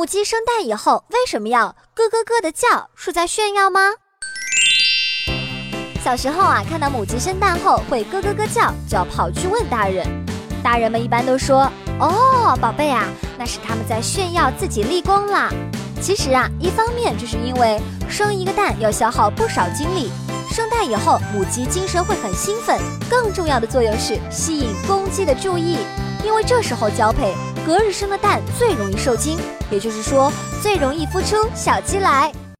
母鸡生蛋以后为什么要咯咯咯的叫？是在炫耀吗？小时候啊，看到母鸡生蛋后会咯咯咯叫，就要跑去问大人。大人们一般都说：“哦，宝贝啊，那是他们在炫耀自己立功啦。”其实啊，一方面就是因为生一个蛋要消耗不少精力，生蛋以后母鸡精神会很兴奋。更重要的作用是吸引公鸡的注意，因为这时候交配，隔日生的蛋最容易受精，也就是说最容易孵出小鸡来。